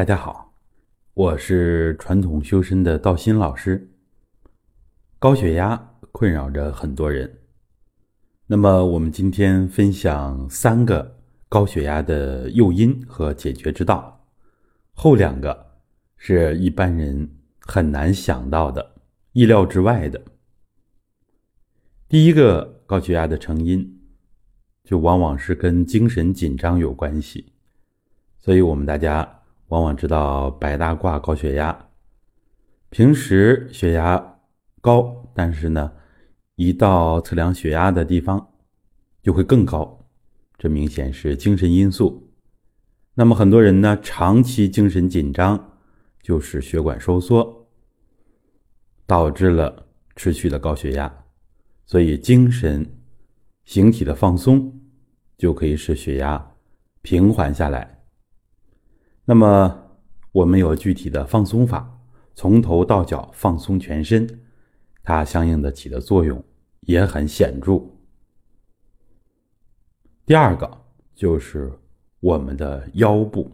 大家好，我是传统修身的道心老师。高血压困扰着很多人，那么我们今天分享三个高血压的诱因和解决之道，后两个是一般人很难想到的、意料之外的。第一个高血压的成因，就往往是跟精神紧张有关系，所以我们大家。往往知道白大褂高血压，平时血压高，但是呢，一到测量血压的地方就会更高，这明显是精神因素。那么很多人呢，长期精神紧张，就是血管收缩，导致了持续的高血压。所以精神形体的放松就可以使血压平缓下来。那么，我们有具体的放松法，从头到脚放松全身，它相应的起的作用也很显著。第二个就是我们的腰部。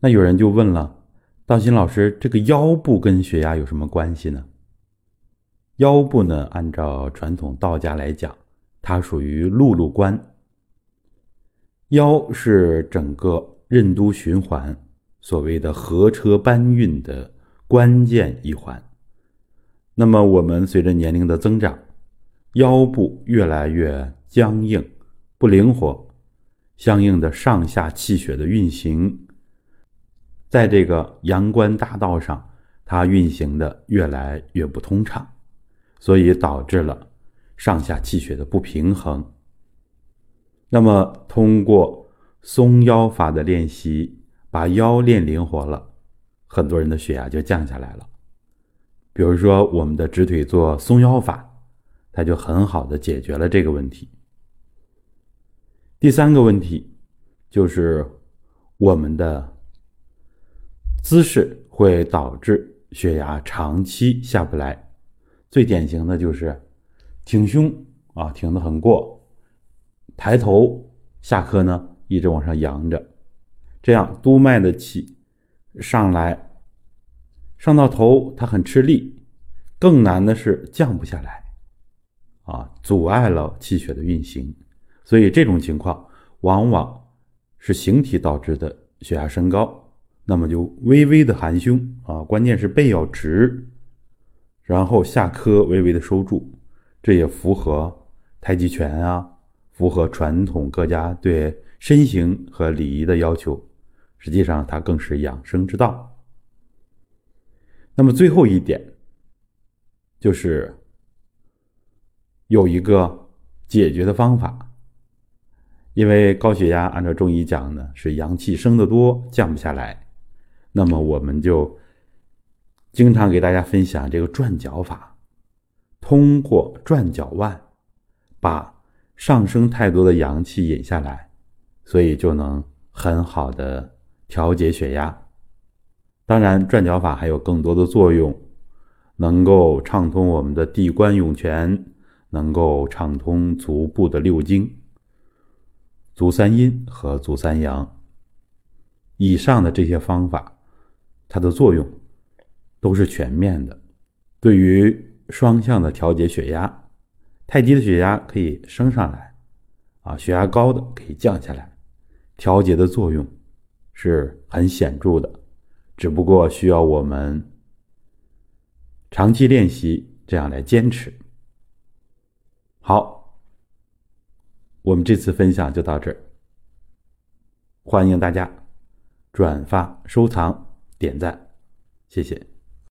那有人就问了，道心老师，这个腰部跟血压有什么关系呢？腰部呢，按照传统道家来讲，它属于碌碌关，腰是整个。任督循环，所谓的合车搬运的关键一环。那么，我们随着年龄的增长，腰部越来越僵硬、不灵活，相应的上下气血的运行，在这个阳关大道上，它运行的越来越不通畅，所以导致了上下气血的不平衡。那么，通过松腰法的练习，把腰练灵活了，很多人的血压就降下来了。比如说，我们的直腿做松腰法，它就很好的解决了这个问题。第三个问题就是我们的姿势会导致血压长期下不来，最典型的就是挺胸啊，挺得很过，抬头下颌呢。一直往上扬着，这样督脉的气上来，上到头，它很吃力。更难的是降不下来，啊，阻碍了气血的运行。所以这种情况往往是形体导致的血压升高，那么就微微的含胸啊，关键是背要直，然后下颌微微的收住，这也符合太极拳啊，符合传统各家对。身形和礼仪的要求，实际上它更是养生之道。那么最后一点，就是有一个解决的方法。因为高血压按照中医讲呢，是阳气升得多，降不下来。那么我们就经常给大家分享这个转脚法，通过转脚腕，把上升太多的阳气引下来。所以就能很好的调节血压。当然，转脚法还有更多的作用，能够畅通我们的地关涌泉，能够畅通足部的六经，足三阴和足三阳。以上的这些方法，它的作用都是全面的，对于双向的调节血压，太低的血压可以升上来，啊，血压高的可以降下来。调节的作用是很显著的，只不过需要我们长期练习，这样来坚持。好，我们这次分享就到这儿，欢迎大家转发、收藏、点赞，谢谢。